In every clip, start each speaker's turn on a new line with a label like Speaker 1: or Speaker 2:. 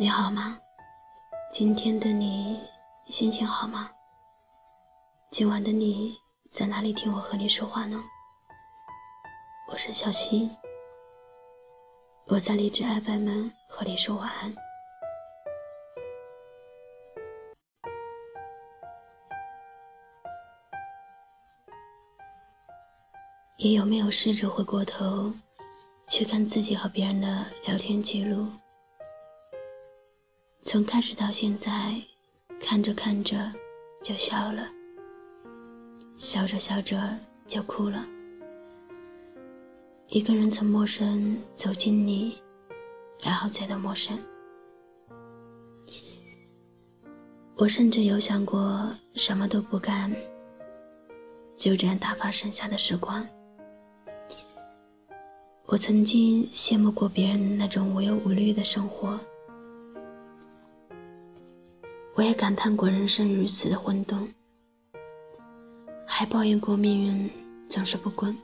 Speaker 1: 你好吗？今天的你心情好吗？今晚的你在哪里听我和你说话呢？我是小溪，我在荔枝 FM 和你说晚安。你有没有试着回过头去看自己和别人的聊天记录？从开始到现在，看着看着就笑了，笑着笑着就哭了。一个人从陌生走进你，然后再到陌生。我甚至有想过什么都不干，就这样打发剩下的时光。我曾经羡慕过别人那种无忧无虑的生活，我也感叹过人生如此的混沌，还抱怨过命运总是不公。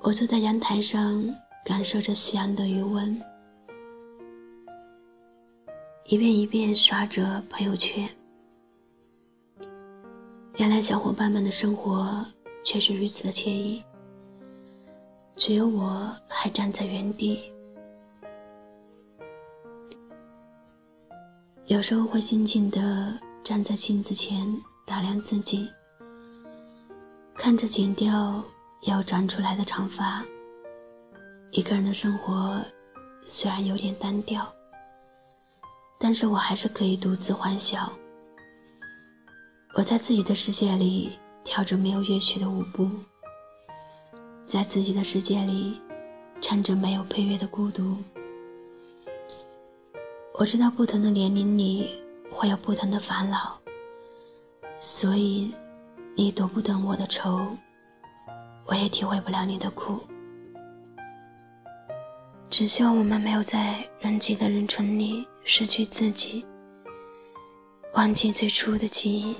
Speaker 1: 我坐在阳台上，感受着夕阳的余温，一遍一遍刷着朋友圈。原来小伙伴们的生活却是如此的惬意。只有我还站在原地，有时候会静静地站在镜子前打量自己，看着剪掉又长出来的长发。一个人的生活虽然有点单调，但是我还是可以独自欢笑。我在自己的世界里跳着没有乐曲的舞步。在自己的世界里，唱着没有配乐的孤独。我知道不同的年龄里会有不同的烦恼，所以你读不懂我的愁，我也体会不了你的苦。只希望我们没有在人挤的人群里失去自己，忘记最初的记忆。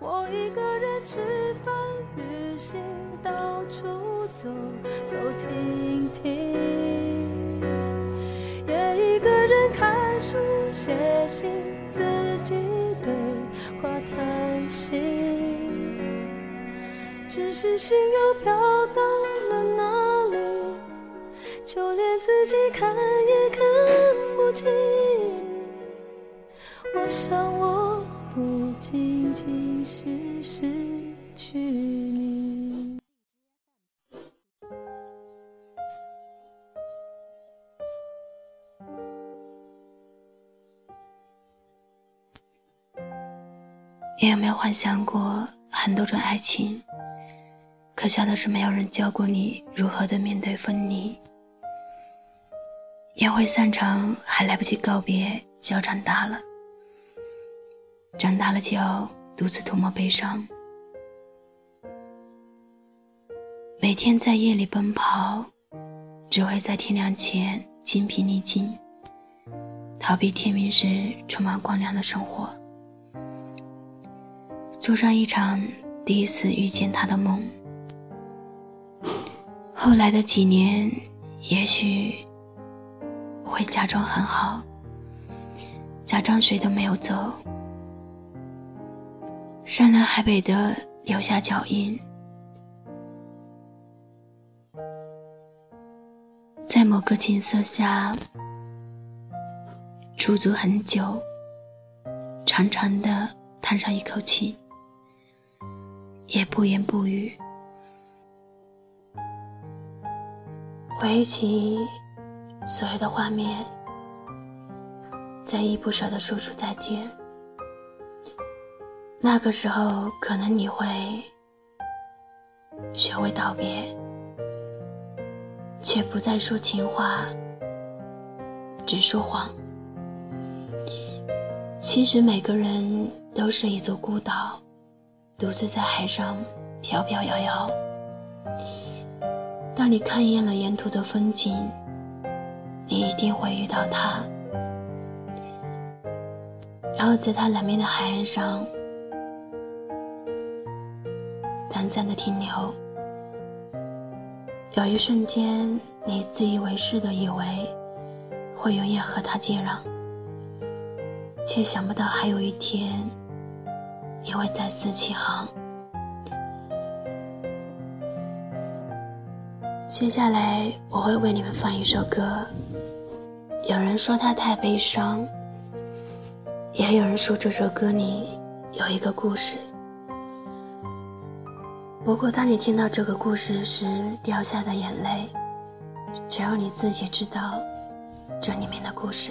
Speaker 1: 我一个人吃饭、旅行，到处。走走停停，写信，自己对话谈心。只是心又飘到了哪里，就连自己看也看不清。我想我不仅仅是失去你有没有幻想过很多种爱情？可笑的是，没有人教过你如何的面对分离。宴会散场，还来不及告别，就要长大了。长大了就要独自涂抹悲伤。每天在夜里奔跑，只会在天亮前精疲力尽，逃避天明时充满光亮的生活。做上一场第一次遇见他的梦。后来的几年，也许会假装很好，假装谁都没有走，山南海北的留下脚印，在某个景色下驻足很久，长长的叹上一口气。也不言不语，回忆起所有的画面，再依不舍的说出再见。那个时候，可能你会学会道别，却不再说情话，只说谎。其实每个人都是一座孤岛。独自在海上飘飘摇摇。当你看厌了沿途的风景，你一定会遇到他，然后在他南边的海岸上短暂的停留。有一瞬间，你自以为是的以为会永远和他接壤，却想不到还有一天也会再次起航。接下来我会为你们放一首歌，有人说它太悲伤，也有人说这首歌里有一个故事。不过当你听到这个故事时掉下的眼泪，只有你自己知道这里面的故事。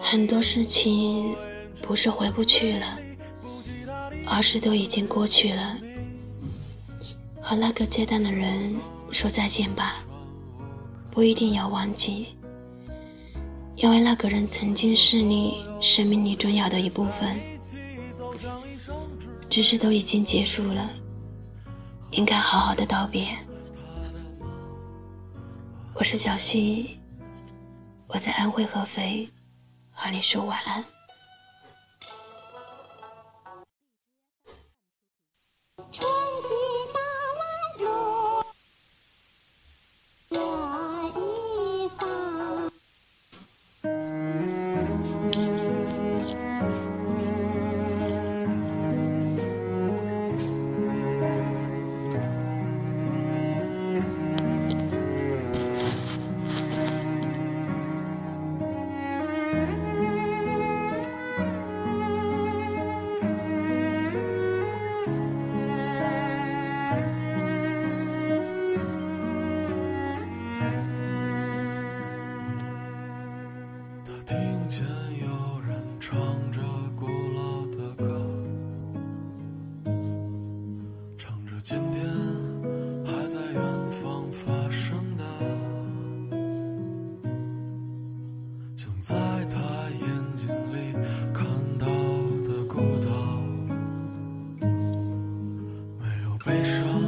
Speaker 1: 很多事情不是回不去了，而是都已经过去了。和那个接单的人说再见吧，不一定要忘记，因为那个人曾经是你生命里重要的一部分，只是都已经结束了，应该好好的道别。我是小溪，我在安徽合肥，和你说晚安。
Speaker 2: 前有人唱着古老的歌唱着今天还在远方发生的，像在他眼睛里看到的孤岛。没有悲伤。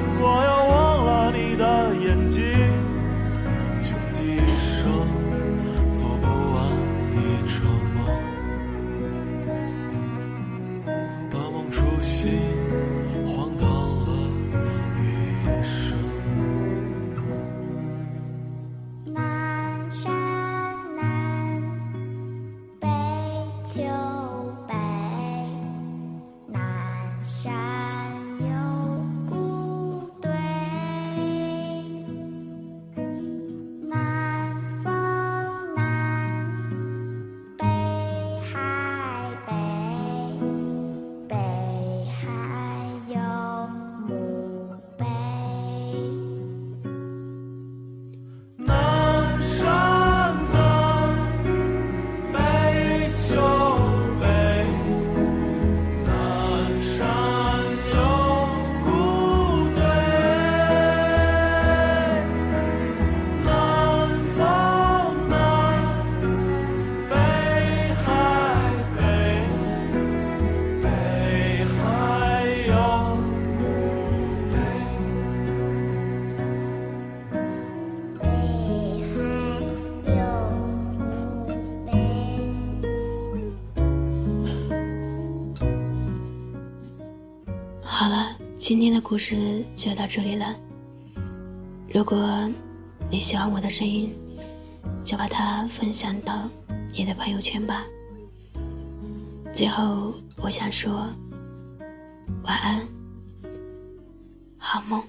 Speaker 1: 今天的故事就到这里了。如果你喜欢我的声音，就把它分享到你的朋友圈吧。最后，我想说，晚安，好梦。